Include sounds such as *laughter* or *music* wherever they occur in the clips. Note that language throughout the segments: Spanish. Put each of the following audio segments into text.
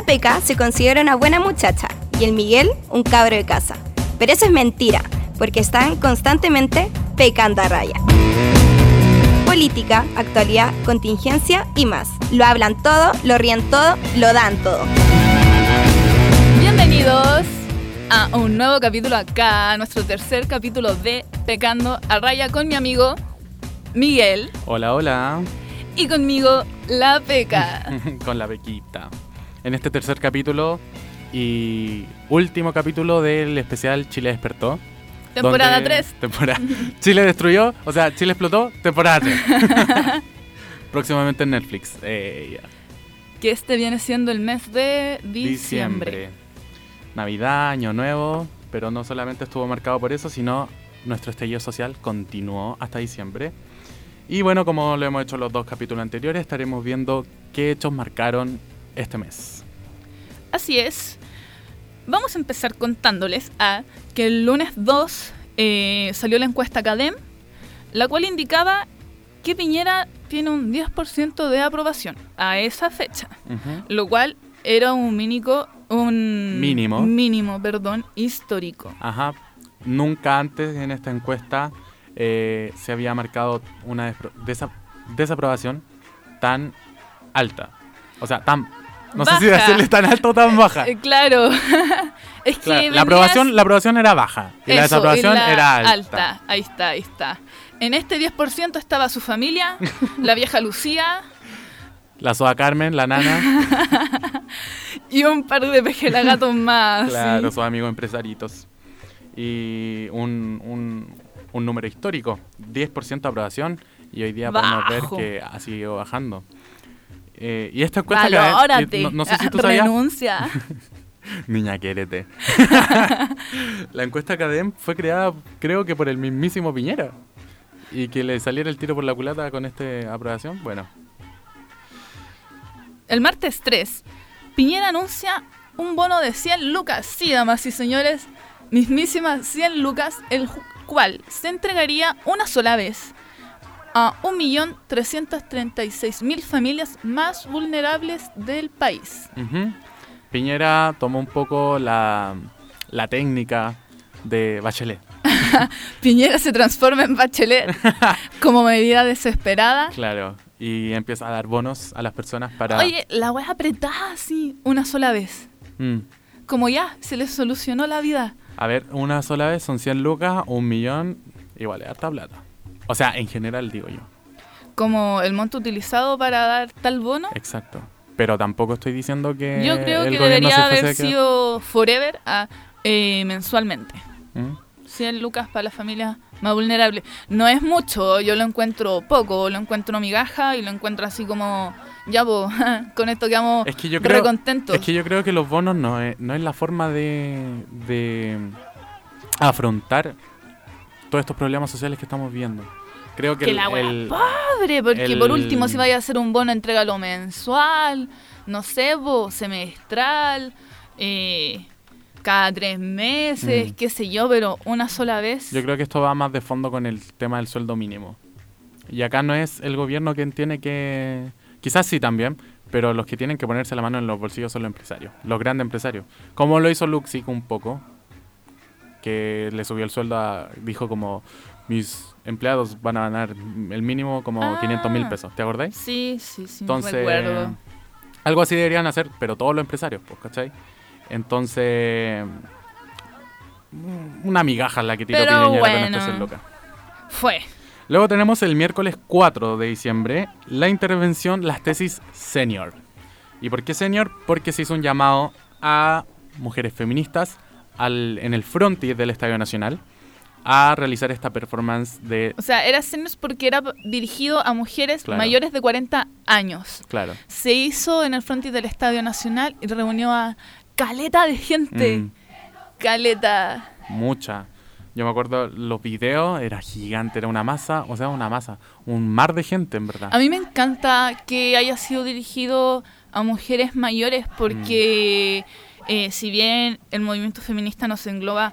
La Peca se considera una buena muchacha y el Miguel un cabro de casa. Pero eso es mentira, porque están constantemente pecando a raya. Política, actualidad, contingencia y más. Lo hablan todo, lo ríen todo, lo dan todo. Bienvenidos a un nuevo capítulo acá, nuestro tercer capítulo de Pecando a Raya con mi amigo Miguel Hola, hola. y conmigo La Peca. *laughs* Con la bequita. En este tercer capítulo y último capítulo del especial Chile despertó. Temporada donde- 3. Temporada. *laughs* Chile destruyó, o sea, Chile explotó, temporada 3. *laughs* Próximamente en Netflix. Eh. Que este viene siendo el mes de diciembre. Navidad, Año Nuevo, pero no solamente estuvo marcado por eso, sino nuestro estallido social continuó hasta diciembre. Y bueno, como lo hemos hecho en los dos capítulos anteriores, estaremos viendo qué hechos marcaron este mes. Así es. Vamos a empezar contándoles a que el lunes 2 eh, salió la encuesta CADEM, la cual indicaba que Piñera tiene un 10% de aprobación a esa fecha, lo cual era un mínimo, un Mínimo. mínimo, perdón, histórico. Ajá. Nunca antes en esta encuesta eh, se había marcado una desaprobación tan alta. O sea, tan... No sé si decirle tan alta o tan baja. Eh, claro. *laughs* es que Claro, la, aprobación, la aprobación era baja y la desaprobación y la era alta. Ahí está, ahí está. En este 10% estaba su familia, *laughs* la vieja Lucía La Soa Carmen, la nana, *laughs* y un par de pejelagatos más. claro, sí. sus amigos empresaritos. Y un, un, un número histórico, 10% de aprobación y hoy día podemos ver Bajo. que ha seguido bajando. Eh, y esta encuesta que- Valórate. no, no sé si tú sabías, Renuncia. *laughs* Niña, quiérete. *laughs* la encuesta CADEM fue creada, creo que por el mismísimo Piñera. Y que le saliera el tiro por la culata con esta aprobación, bueno. El martes 3, Piñera anuncia un bono de 100 lucas. Sí, damas y señores, mismísimas 100 lucas, el cual se entregaría una sola vez a 1.336.000 familias más vulnerables del país. Ujú. Piñera tomó un poco la, la técnica de Bachelet. *laughs* Piñera se transforma en Bachelet *laughs* como medida desesperada. Claro. Y empieza a dar bonos a las personas para... Oye, la wea apretada así, una sola vez. Mm. Como ya, se les solucionó la vida. A ver, una sola vez son 100 lucas, un millón, igual es harta plata. O sea, en general digo yo. Como el monto utilizado para dar tal bono. Exacto. Pero tampoco estoy diciendo que... Yo creo el que debería haber sido forever a, eh, mensualmente. ¿Mm? 100 lucas para las familias más vulnerables. No es mucho, yo lo encuentro poco, lo encuentro migaja y lo encuentro así como, ya vos, *laughs* con esto quedamos Es que yo re creo, contentos. es que yo creo que los bonos no es, no es la forma de, de afrontar todos estos problemas sociales que estamos viendo. Creo que, Que el- la wea el- Padre, porque el- por último si vaya a hacer un bono, entrégalo mensual, no sé, vos, semestral, eh, cada tres meses, Mm. qué sé yo, pero una sola vez. yo creo que esto va más de fondo con el tema del sueldo mínimo. Y acá no es el gobierno quien tiene que... Quizás sí también, pero los que tienen que ponerse la mano en los bolsillos son los empresarios, los grandes empresarios. Como lo hizo Luxic un poco, que le subió el sueldo a... Dijo como, mis empleados van a ganar el mínimo como Ah. 500 mil pesos, ¿te acordáis? Sí, sí, sí, Entonces, recuerdo. algo así deberían hacer, pero todos los empresarios, pues, ¿cachai? Entonces, una migaja la que tiró Pero Piñera con bueno. esto ser loca. Fue. Luego tenemos el miércoles 4 de diciembre la intervención, las tesis senior. ¿Y por qué senior? Porque se hizo un llamado a mujeres feministas al, en el frontis del Estadio Nacional a realizar esta performance de... O sea, era seniors porque era dirigido a mujeres Claro. mayores de 40 años. Claro. Se hizo en el frontis del Estadio Nacional y reunió a caleta de gente. Mm. Caleta. Mucha. Yo me acuerdo los videos, era gigante, era una masa, o sea, una masa, un mar de gente en verdad. A mí me encanta que haya sido dirigido a mujeres mayores porque eh, si bien el movimiento feminista nos engloba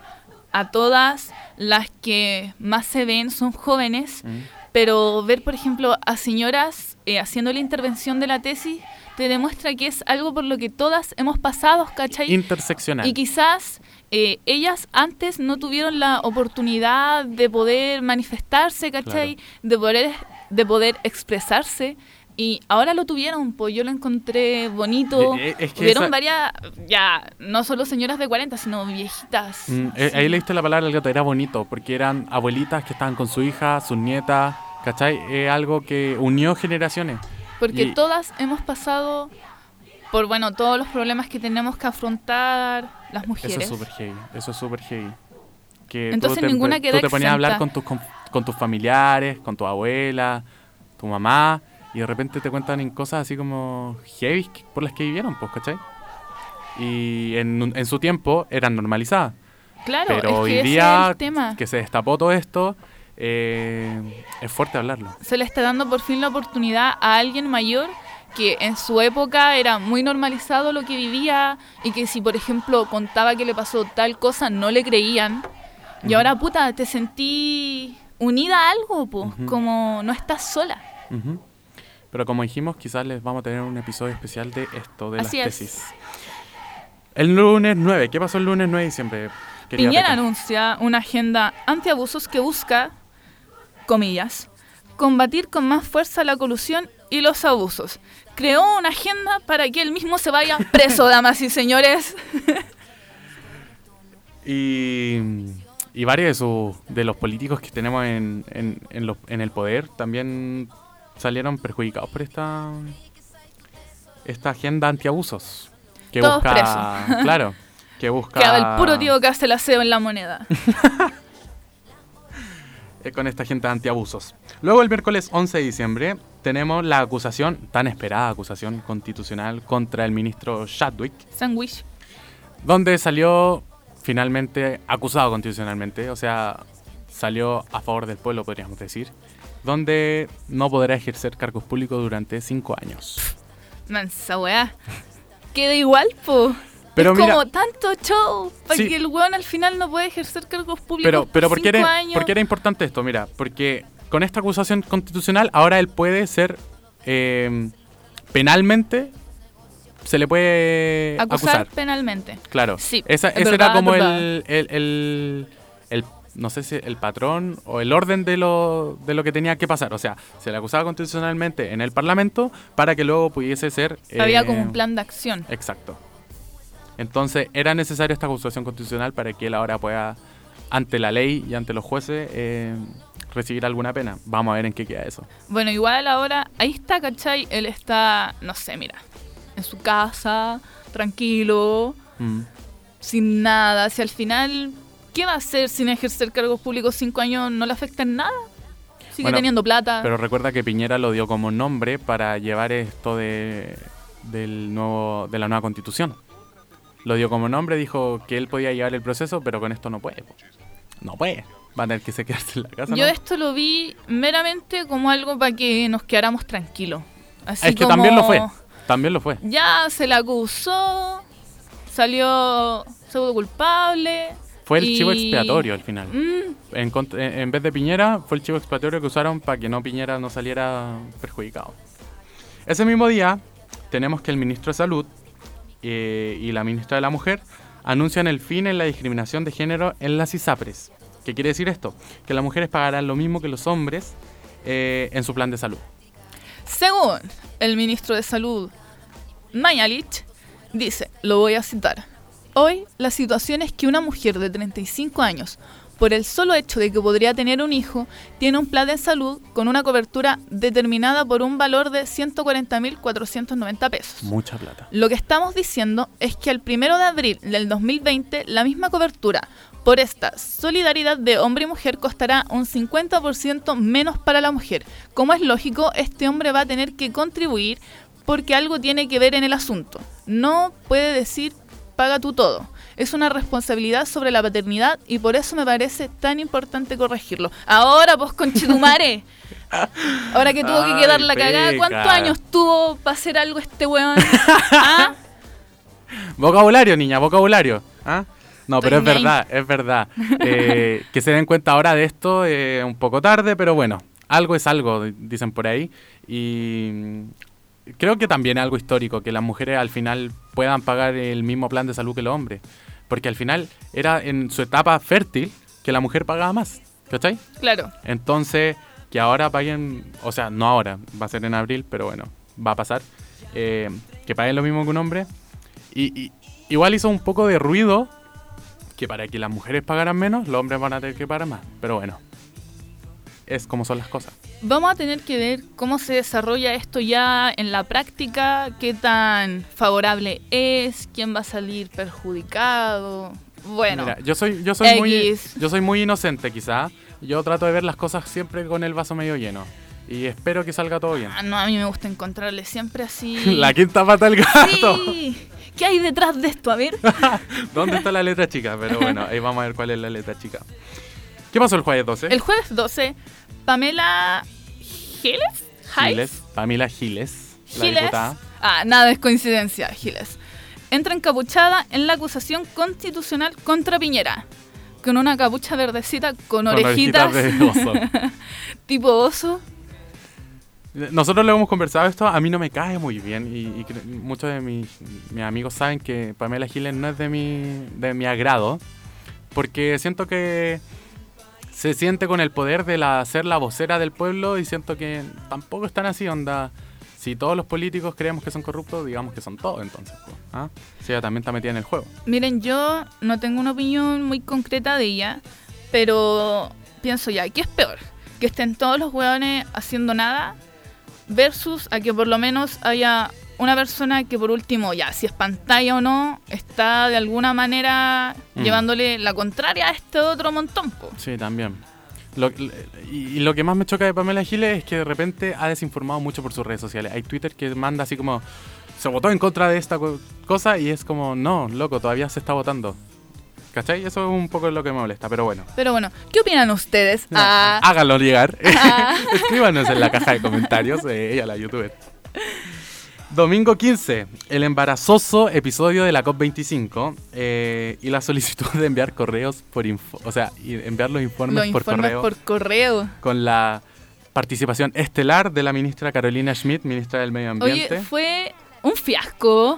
a todas, las que más se ven son jóvenes, Mm. Pero ver, por ejemplo, a señoras eh, haciendo la intervención de la tesis te demuestra que es algo por lo que todas hemos pasado, ¿cachai? Interseccional. Y quizás eh, ellas antes no tuvieron la oportunidad de poder manifestarse, ¿cachai? De, poder, de poder expresarse. Y ahora lo tuvieron, pues yo lo encontré bonito. Eh, eh, es que Hubieron esa- varias, ya, no solo señoras de 40, sino viejitas. Mm, eh. Ahí leíste la palabra del gato, era bonito, porque eran abuelitas que estaban con su hija, sus nietas, ¿cachai? Es algo que unió generaciones. Porque y- todas hemos pasado por, bueno, todos los problemas que tenemos que afrontar las mujeres. Eso es súper heavy, eso es súper heavy. Que Entonces tú te, ninguna tú queda te ponías a hablar exenta. con tus, con, con tus familiares, con tu abuela, tu mamá, y de repente te cuentan en cosas así como heavy por las que vivieron, pues, ¿cachai? Y en, en su tiempo eran normalizadas. Claro, Pero es que hoy día tema. que se destapó todo esto, eh, es fuerte hablarlo. se le está dando por fin la oportunidad a alguien mayor que en su época era muy normalizado lo que vivía y que si por ejemplo contaba que le pasó tal cosa no le creían y ahora puta te sentí unida a algo po, Ujú. como no estás sola Ujú. Pero como dijimos, quizás les vamos a tener un episodio especial de esto, de Así las es. tesis. El lunes 9, ¿qué pasó el lunes 9 de diciembre? querida Piñera Peca? anuncia una agenda antiabusos que busca comillas combatir con más fuerza la colusión y los abusos creó una agenda para que él mismo se vaya *laughs* preso damas y señores *laughs* Y, y varios de, sus- de los políticos que tenemos en, en, en los- en el poder también salieron perjudicados por esta, esta agenda antiabusos. Que Todos busca, presos. *laughs* claro, que busca... Queda el puro tío que hace el aseo en la moneda. *laughs* con esta agenda antiabusos. Luego el miércoles 11 de diciembre tenemos la acusación, tan esperada acusación constitucional contra el ministro Chadwick, Sandwich. donde salió finalmente acusado constitucionalmente, o sea, salió a favor del pueblo, podríamos decir, donde no podrá ejercer cargos públicos durante cinco años. Mansa weá. Queda igual, po. Pero es mira- como tanto show para Sí. que el weón al final no pueda ejercer cargos públicos. Pero, pero ¿por, qué cinco era, años. por qué era importante esto? Mira, porque con esta acusación constitucional ahora él puede ser eh, penalmente, se le puede acusar, acusar. penalmente. Claro, Sí, Esa- es ese verdad, era como el- no sé si el patrón o el orden de lo, de lo que tenía que pasar. O sea, se le acusaba constitucionalmente en el Parlamento para que luego pudiese ser... Había eh, como un plan de acción. Exacto. Entonces era necesaria esta acusación constitucional para que él ahora pueda, ante la ley y ante los jueces, eh, recibir alguna pena. Vamos a ver en qué queda eso. Bueno, igual ahora, ahí está, ¿cachai? Él está, no sé, mira, en su casa, tranquilo, Mm. sin nada. Si al final, ¿qué va a hacer sin ejercer cargos públicos cinco años? ¿No le afecta en nada? Sigue Bueno, teniendo plata. Pero recuerda que Piñera lo dio como nombre para llevar esto de, del nuevo, de la nueva constitución. Lo dio como nombre, dijo que él podía llevar el proceso, pero con esto no puede. No puede. Va a tener que se quedarse en la casa. Yo ¿no? esto lo vi meramente como algo para que nos quedáramos tranquilos. Así es que como, también lo fue. También lo fue. Ya se le acusó, salió pseudo culpable. Fue el y- chivo expiatorio al final. Mm, En, en vez de Piñera, fue el chivo expiatorio que usaron para que no Piñera no saliera perjudicado. Ese mismo día, tenemos que el ministro de Salud eh, y la ministra de la Mujer anuncian el fin en la discriminación de género en las ISAPRES. ¿Qué quiere decir esto? Que las mujeres pagarán lo mismo que los hombres eh, en su plan de salud. Según el ministro de Salud, Mañalich, dice, lo voy a citar, hoy la situación es que una mujer de 35 años, por el solo hecho de que podría tener un hijo, tiene un plan de salud con una cobertura determinada por un valor de 140.490 pesos. Mucha plata. Lo que estamos diciendo es que al primero de abril del 2020 la misma cobertura por esta solidaridad de hombre y mujer costará un 50% menos para la mujer. Como es lógico, este hombre va a tener que contribuir porque algo tiene que ver en el asunto. No puede decir paga tú todo. Es una responsabilidad sobre la paternidad y por eso me parece tan importante corregirlo. Ahora, pues, conchetumare. *laughs* Ahora que tuvo que quedar la cagada, ¿cuántos años tuvo para hacer algo este weón? *laughs* ¿Ah? Vocabulario, niña, vocabulario. ¿Ah? No, pero es verdad, es verdad. Eh, que se den cuenta ahora de esto, eh, un poco tarde, pero bueno, algo es algo, dicen por ahí. Y creo que también es algo histórico, que las mujeres al final puedan pagar el mismo plan de salud que los hombres. Porque al final era en su etapa fértil que la mujer pagaba más. ¿Cachai? Claro. Entonces, que ahora paguen, o sea, no ahora, va a ser en abril, pero bueno, va a pasar. eh, que paguen lo mismo que un hombre. Y, y- igual hizo un poco de ruido que para que las mujeres pagaran menos, los hombres van a tener que pagar más. Pero bueno, es como son las cosas. Vamos a tener que ver cómo se desarrolla esto ya en la práctica, qué tan favorable es, quién va a salir perjudicado. Bueno, Mira, yo soy, yo soy muy, yo soy muy inocente quizá. Yo trato de ver las cosas siempre con el vaso medio lleno. Y espero que salga todo bien. ah, no, a mí me gusta encontrarle siempre así. *laughs* La quinta pata del gato. Sí. ¿Qué hay detrás de esto? A ver. *laughs* ¿Dónde está la letra chica? Pero bueno, ahí vamos a ver cuál es la letra chica. ¿Qué pasó el jueves 12? El jueves 12, Pamela Giles, Giles, Pamela Giles, la Giles. diputada. Ah, nada es coincidencia, Giles. Entra encapuchada en la acusación constitucional contra Piñera. Con una capucha verdecita con, Con orejitas, de oso. *laughs* tipo oso. Nosotros lo hemos conversado esto, a mí no me cae muy bien y, muchos de mis, mis amigos saben que Pamela Giles no es de mi, de mi agrado, porque siento que se siente con el poder de la, ser la vocera del pueblo y siento que tampoco están así, onda. Si todos los políticos creemos que son corruptos, digamos que son todos entonces. pues, ¿ah? Si ella también está metida en el juego. Miren, yo no tengo una opinión muy concreta de ella, pero pienso ya, ¿qué es peor? Que estén todos los hueones haciendo nada versus a que por lo menos haya una persona que por último, ya, si es pantalla o no, está de alguna manera Mm. llevándole la contraria a este otro montón. po. Sí, también. Lo- y, y lo que más me choca de Pamela Giles es que de repente ha desinformado mucho por sus redes sociales. Hay Twitter que manda así como, se votó en contra de esta co- cosa y es como, no, loco, todavía se está votando. ¿Cachai? Eso es un poco lo que me molesta, pero bueno. Pero bueno, ¿qué opinan ustedes? Ah, Háganlo llegar. Ah. *laughs* Escríbanos en la caja de comentarios, eh, ella la youtuber. Domingo 15, el embarazoso episodio de la COP25 eh, y la solicitud de enviar correos por info, o sea, enviar los informes los por informes correo por correo. con la participación estelar de la ministra Carolina Schmidt, ministra del Medio Ambiente. Oye, fue un fiasco.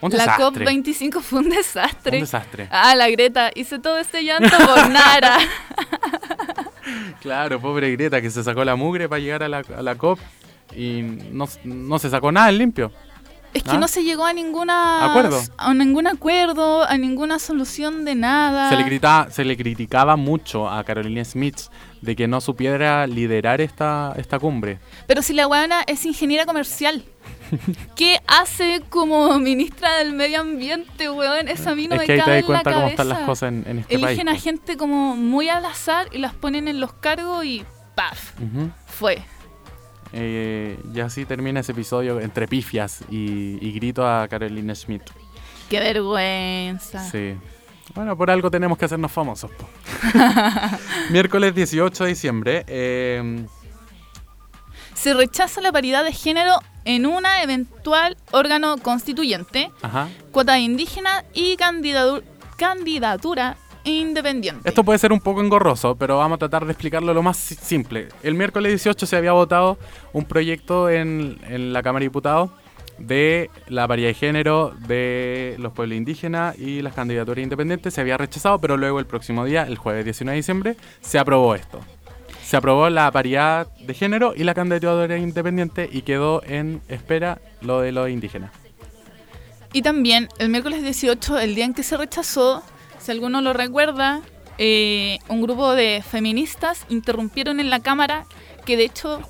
un La desastre. COP25 fue un desastre. Un desastre. Ah, la Greta, hice todo este llanto por *laughs* Nara. Claro, pobre Greta que se sacó la mugre para llegar a la, a la COP y no, no se sacó nada en limpio. Es que ¿Ah? no se llegó a ninguna ¿Acuerdo? a ningún acuerdo, a ninguna solución de nada. Se le, gritaba, se le criticaba mucho a Carolina Smith de que no supiera liderar esta, esta cumbre. Pero si la weona es ingeniera comercial. *laughs* ¿Qué hace como ministra del medio ambiente, weón? Esa a mí no es me que ahí te das la cuenta cómo están las cosas en, en este Eligen a gente como muy al azar y las ponen en los cargos y ¡paf! Fue. Eh, y así termina ese episodio entre pifias y, y grito a Carolina Schmidt. ¡Qué vergüenza! Sí. Bueno, por algo tenemos que hacernos famosos. *laughs* Miércoles 18 de diciembre. eh, Se rechaza la paridad de género en una eventual órgano constituyente, ajá. cuota indígena y candidatu- candidatura independiente. Esto puede ser un poco engorroso, pero vamos a tratar de explicarlo lo más si- simple. El miércoles 18 se había votado un proyecto en, en la Cámara de Diputados de la paridad de género de los pueblos indígenas y las candidaturas independientes. Se había rechazado, pero luego el próximo día, el jueves 19 de diciembre, se aprobó esto. Se aprobó la paridad de género y la candidatura independiente y quedó en espera lo de los indígenas. Y también el miércoles 18, el día en que se rechazó, si alguno lo recuerda, eh, un grupo de feministas interrumpieron en la Cámara, que de hecho,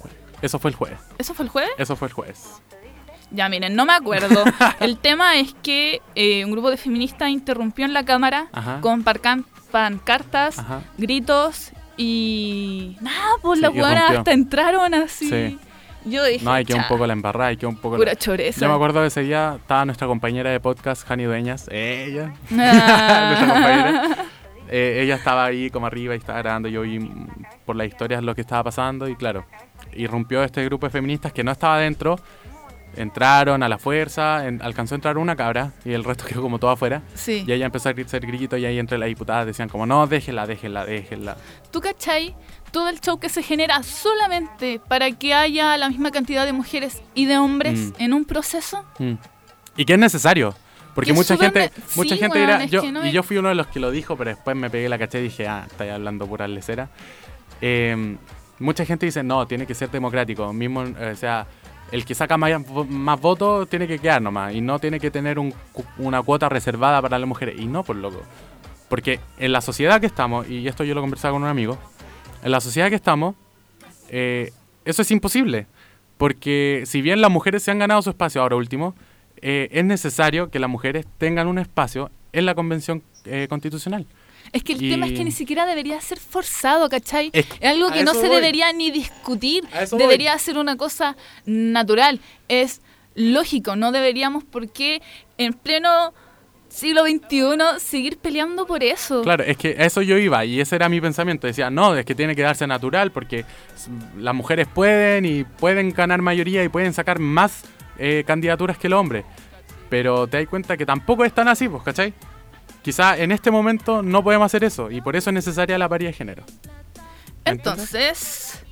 Eso fue el jueves. ¿eso fue el jueves? Eso fue el jueves. Ya miren, no me acuerdo. *laughs* el tema es que eh, un grupo de feministas interrumpió en la Cámara Ajá. con parcan- pancartas, Ajá. gritos y... Nada, pues Sí, las buenas hasta entraron así. Sí. Yo dije, No, hay que un "Cha, poco la embarrada, hay que un poco... la- pura choreza. Yo me acuerdo de ese día, estaba nuestra compañera de podcast, Jani Dueñas, ella, Ah. *laughs* nuestra compañera. Eh, ella estaba ahí como arriba y estaba grabando, yo vi por las historias lo que estaba pasando y claro, irrumpió este grupo de feministas que no estaba dentro, entraron a la fuerza, en- alcanzó a entrar una cabra y el resto *laughs* quedó como todo afuera. Sí. Y ella empezó a hacer grito y ahí entre las diputadas decían como, no, déjenla, déjenla, déjenla. ¿Tú cachai todo el show que se genera solamente para que haya la misma cantidad de mujeres y de hombres Mm. en un proceso. Mm. Y que es necesario. Porque Que mucha gente, mucha sí, gente dirá, es yo, no y yo fui uno de los que lo dijo, pero después me pegué la caché y dije, ah, estáis hablando pura lecera. Eh, mucha gente dice, no, tiene que ser democrático. Mismo, eh, o sea, el que saca más, más votos tiene que quedar nomás y no tiene que tener un una cuota reservada para las mujeres. Y no, por loco. Porque en la sociedad que estamos, y esto yo lo conversaba con un amigo, en la sociedad que estamos, eh, eso es imposible. Porque si bien las mujeres se han ganado su espacio ahora último, eh, es necesario que las mujeres tengan un espacio en la convención eh, constitucional. Es que el Y- tema es que ni siquiera debería ser forzado, ¿cachai? Es algo que no se voy. debería ni discutir. Debería ser una cosa natural. Es lógico. No deberíamos, por qué en pleno siglo XXI, seguir peleando por eso. Claro, es que eso yo iba y ese era mi pensamiento. Decía, no, es que tiene que darse natural porque las mujeres pueden y pueden ganar mayoría y pueden sacar más eh, candidaturas que el hombre. Pero te das cuenta que tampoco es tan así, pues, ¿cachai? Quizá en este momento no podemos hacer eso y por eso es necesaria la paridad de género. Entonces,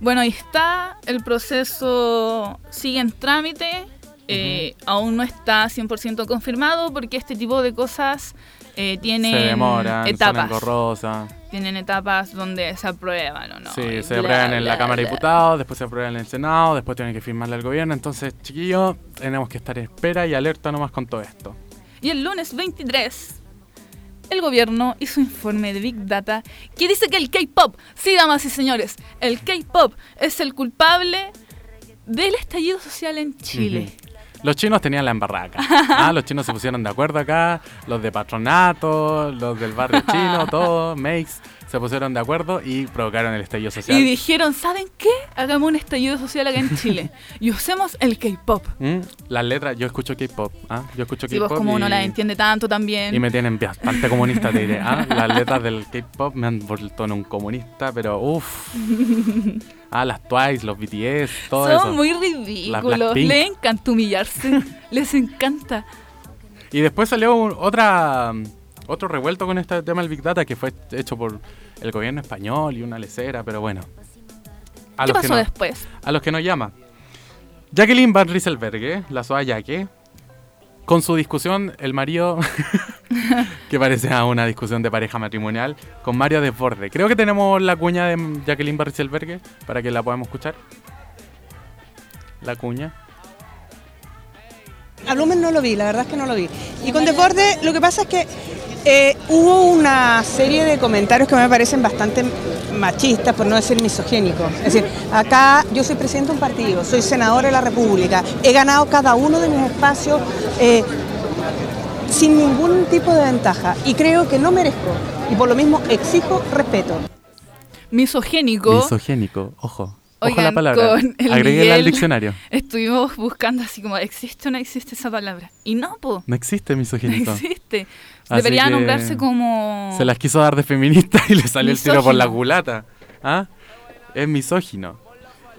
bueno, ahí está. El proceso sigue en trámite. Eh, Aún no está 100% confirmado porque este tipo de cosas eh, tienen se demoran, etapas. Tienen etapas donde se aprueban o no. Sí, y se bla, aprueban en la bla, Cámara de. Diputados, después se aprueban en el Senado, después tienen que firmarle al gobierno. Entonces, chiquillos, tenemos que estar en espera y alerta nomás con todo esto. Y el lunes 23, el gobierno hizo un informe de Big Data que dice que el K-pop, sí, damas y señores, el K-pop es el culpable del estallido social en Chile. Los chinos tenían la embarraca. Ah, los chinos se pusieron de acuerdo acá, los de patronato, los del barrio chino, *laughs* todos, makes, se pusieron de acuerdo y provocaron el estallido social. Y dijeron, ¿saben qué? Hagamos un estallido social acá en *laughs* Chile y usemos el K-pop. Mm, Las letras, yo escucho K-pop, ¿ah? Yo escucho Si vos K-pop como y, uno la entiende tanto también. y me tienen bastante comunista, te diré. ¿ah? Las letras del K-pop me han vuelto en un comunista, pero uff. *laughs* Ah, las Twice, los BTS, todo Son eso. muy ridículos. Les encanta humillarse. Les encanta. Y después salió un- otra otro revuelto con este tema del Big Data que fue hecho por el gobierno español y una lecera, pero bueno. A ¿Qué los que pasó no- después? a los que nos llama. Jacqueline Van Rieselberghe, la soa Yaque, con su discusión, el marido, *laughs* que parece a una discusión de pareja matrimonial, con Mario Desborde. Creo que tenemos la cuña de Jacqueline Van Rieselberghe para que la podamos escuchar. La cuña. A Blumen no lo vi, la verdad es que no lo vi. Y con Desborde lo que pasa es que eh, hubo una serie de comentarios que me parecen bastante machistas, por no decir misogénicos. Es decir, acá yo soy presidente de un partido, soy senadora de la República, he ganado cada uno de mis espacios eh, sin ningún tipo de ventaja y creo que no merezco y por lo mismo exijo respeto. Misogénico. Misogénico, ojo. Ojo la palabra. Agréguela al diccionario. *laughs* Estuvimos buscando así como, ¿existe o no existe esa palabra? Y no, po. No existe *laughs* No misogénico. existe. Así Debería nombrarse como... Se las quiso dar de feminista y le salió el tiro por la culata. ¿Ah? Es misógino.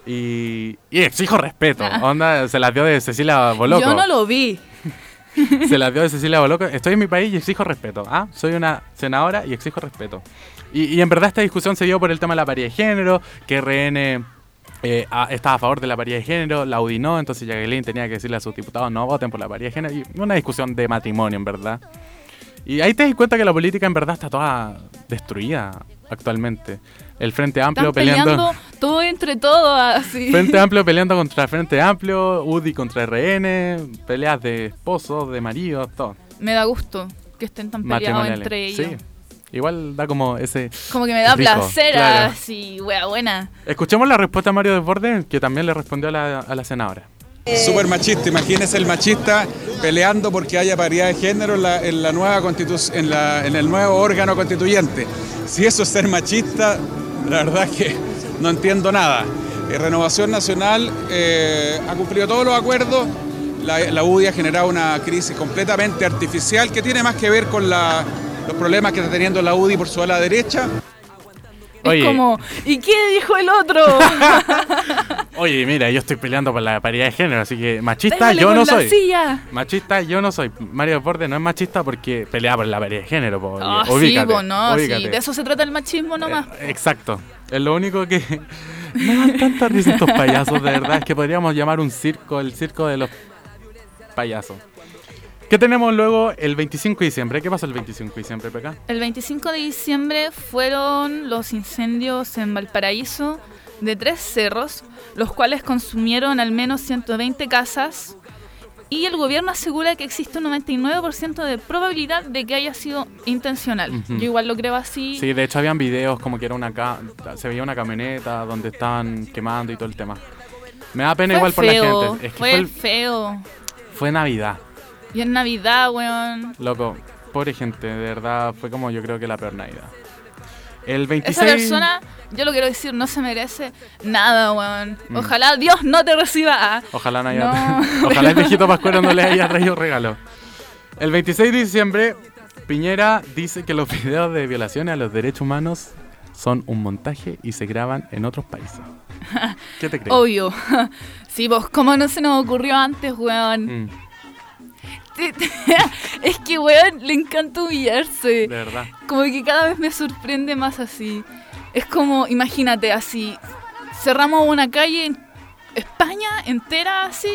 Y, y exijo respeto. Ah. Onda, se las dio de Cecilia Boloco. Yo no lo vi. *laughs* Se las dio de Cecilia Boloco. Estoy en mi país y exijo respeto. ¿Ah? Soy una senadora y exijo respeto. Y, y en verdad esta discusión se dio por el tema de la paridad de género, que RN eh, a- estaba a favor de la paridad de género, la entonces Jacqueline tenía que decirle a sus diputados no voten por la paridad de género. Y una discusión de matrimonio, en verdad. Y ahí te das cuenta que la política en verdad está toda destruida actualmente. El Frente Amplio Están peleando... peleando todo entre todos así. Frente *laughs* Amplio peleando contra Frente Amplio, UDI contra RN, peleas de esposos, de maridos, todo. Me da gusto que estén tan peleados entre ellos. Sí. Igual da como ese... Como que me da Rico, placer claro. así, wea buena. Escuchemos la respuesta de Mario Desbordes, que también le respondió a la, a la senadora. Súper machista, imagínese el machista peleando porque haya paridad de género en la, nueva en, la- en el nuevo órgano constituyente. Si eso es ser machista, la verdad es que no entiendo nada. Eh, Renovación Nacional eh, ha cumplido todos los acuerdos. La, la UDI ha generado una crisis completamente artificial que tiene más que ver con los problemas que está teniendo la UDI por su ala derecha *laughs* Oye. Es como, ¿y qué dijo el otro? *laughs* Oye, mira, yo estoy peleando por la paridad de género, así que machista Pégale yo no soy. silla. Machista yo no soy. Mario Borde no es machista porque pelea por la paridad de género. po, Ah, sí, po, no, sí, de eso se trata el machismo nomás. Eh, exacto. Es lo único que *laughs* me dan tanta risa estos payasos, de verdad. Es que podríamos llamar un circo, el circo de los payasos. ¿Qué tenemos luego el 25 de diciembre? ¿Qué pasó el 25 de diciembre, PK? El 25 de diciembre fueron los incendios en Valparaíso de tres cerros, los cuales consumieron al menos 120 casas y el gobierno asegura que existe un 99% de probabilidad de que haya sido intencional. Yo igual lo creo así. Sí, de hecho habían videos como que era una ca- se veía una camioneta donde estaban quemando y todo el tema. Me da pena fue igual por la gente. Es que fue, fue, el- feo. fue Navidad, Y en Navidad, weón. loco. Pobre gente, de verdad, fue como yo creo que la peor Navidad. El 26... Esa persona, yo lo quiero decir, no se merece nada, weón. Mm. Ojalá Dios no te reciba. Ah, Ojalá no haya... No. *laughs* Ojalá el viejito Pascuero no le haya traído regalo. El 26 de diciembre, Piñera dice que los videos de violaciones a los derechos humanos son un montaje y se graban en otros países. *laughs* ¿Qué te crees? Obvio. *laughs* Sí, vos, ¿cómo no se nos ocurrió antes, weón? Mm, *laughs* es que, weón, le encanta humillarse. de verdad. Como que cada vez me sorprende más así. Es como, imagínate, así, cerramos una calle en España entera así,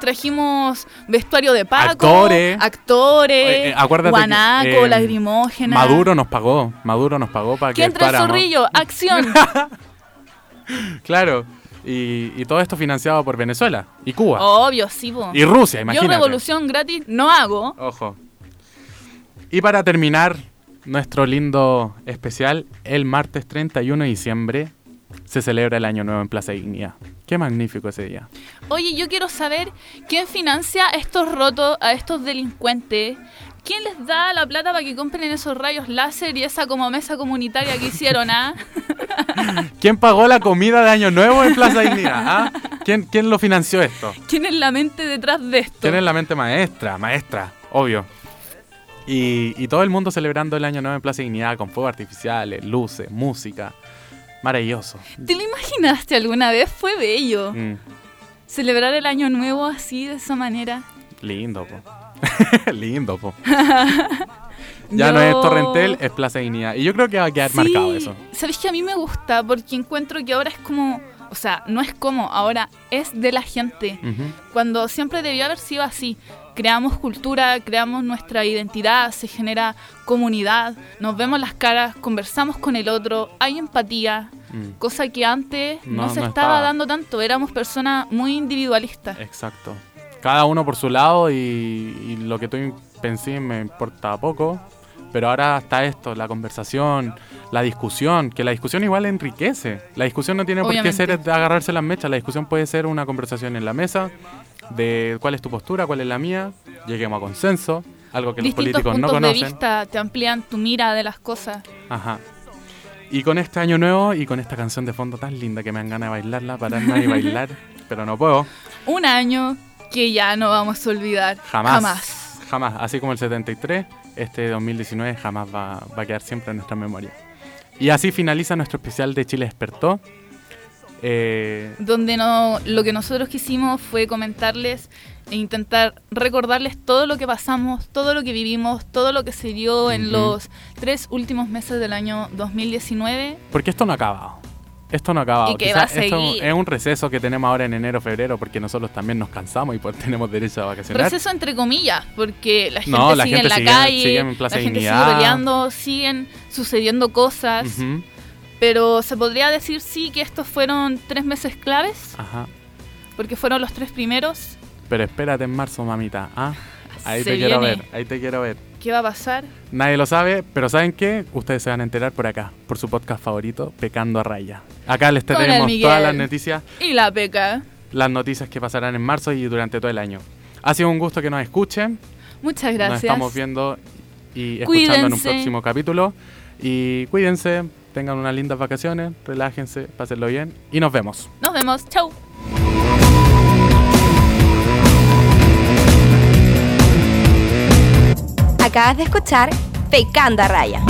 trajimos vestuario de Paco, Actores. actores, eh, acuérdate que, guanaco, eh, lagrimógena. Maduro nos pagó, Maduro nos pagó para que ¿Quién trae el zorrillo? ¡Acción! *laughs* Claro. Y, y todo esto financiado por Venezuela y Cuba. Obvio, sí, po. Y Rusia, Yo imagínate. revolución gratis no hago. Ojo. Y para terminar nuestro lindo especial, el martes 31 de diciembre se celebra el Año Nuevo en Plaza Dignidad. Qué magnífico ese día. Oye, yo quiero saber quién financia a estos rotos, a estos delincuentes. ¿Quién les da la plata para que compren esos rayos láser y esa como mesa comunitaria que hicieron, ah? *laughs* ¿Quién pagó la comida de Año Nuevo en Plaza Dignidad? ah? ¿Quién, ¿Quién lo financió esto? ¿Quién es la mente detrás de esto? ¿Quién es la mente maestra? Maestra, obvio. Y, y todo el mundo celebrando el Año Nuevo en Plaza Dignidad con fuegos artificiales, luces, música. Maravilloso. ¿Te lo imaginaste alguna vez? Fue bello. Mm, Celebrar el año nuevo así, de esa manera. lindo, po. *laughs* lindo, po. Ya no es Torrentel, es Plaza Dignidad. Y yo creo que va a quedar Sí, marcado eso. ¿Sabes que a mí me gusta? Porque encuentro que ahora es como... O sea, no es como, ahora es de la gente. Cuando siempre debió haber sido así. Creamos cultura, creamos nuestra identidad, se genera comunidad, nos vemos las caras, conversamos con el otro, hay empatía, Mm, cosa que antes no, No, se no estaba estaba. dando tanto, éramos personas muy individualistas. Exacto. Cada uno por su lado y, y lo que tú pensé me importa poco. Pero ahora está esto, la conversación, la discusión, que la discusión igual enriquece. La discusión no tiene por qué ser agarrarse las mechas, la discusión puede ser una conversación en la mesa de cuál es tu postura, cuál es la mía, lleguemos a consenso, algo que los políticos no puntos de conocen. vista te amplían tu mira de las cosas. Ajá. Y con este año nuevo y con esta canción de fondo tan linda que me dan ganas de bailarla, pararme y bailar, *laughs* pero no puedo. Un año que ya no vamos a olvidar. Jamás. Jamás. Jamás. Así como el 73, este 2019 jamás va, va a quedar siempre en nuestra memoria. Y así finaliza nuestro especial de Chile Despertó. Eh, Donde no, lo que nosotros quisimos fue comentarles e intentar recordarles todo lo que pasamos, todo lo que vivimos, todo lo que se dio en Ujú. los tres últimos meses del año 2019. porque esto no ha acabado. Esto no ha acabado. Y que Quizá va a esto seguir. es un receso que tenemos ahora en enero, febrero, porque nosotros también nos cansamos y pues *laughs* tenemos derecho a vacacionar. Receso entre comillas, porque la gente No, la sigue gente en la sigue- calle, sigue en Plaza la gente Dignidad. sigue peleando, siguen sucediendo cosas, Ujú. pero se podría decir sí que estos fueron tres meses claves, Ajá. porque fueron los tres primeros. Pero espérate en marzo, mamita. ¿ah? *laughs* Ahí Se te quiero viene. ver, ahí te quiero ver. ¿Qué va a pasar? Nadie lo sabe, pero ¿saben qué? Ustedes se van a enterar por acá, por su podcast favorito, Pecando a Raya. Acá les tenemos todas las noticias, Y la peca. las noticias que pasarán en marzo y durante todo el año. Ha sido un gusto que nos escuchen. Muchas Nos gracias. estamos viendo y escuchando en un próximo capítulo. Y cuídense, tengan unas lindas vacaciones, relájense, pásenlo bien y nos vemos. Nos vemos. Chau. Acabas de escuchar Pecando a Raya.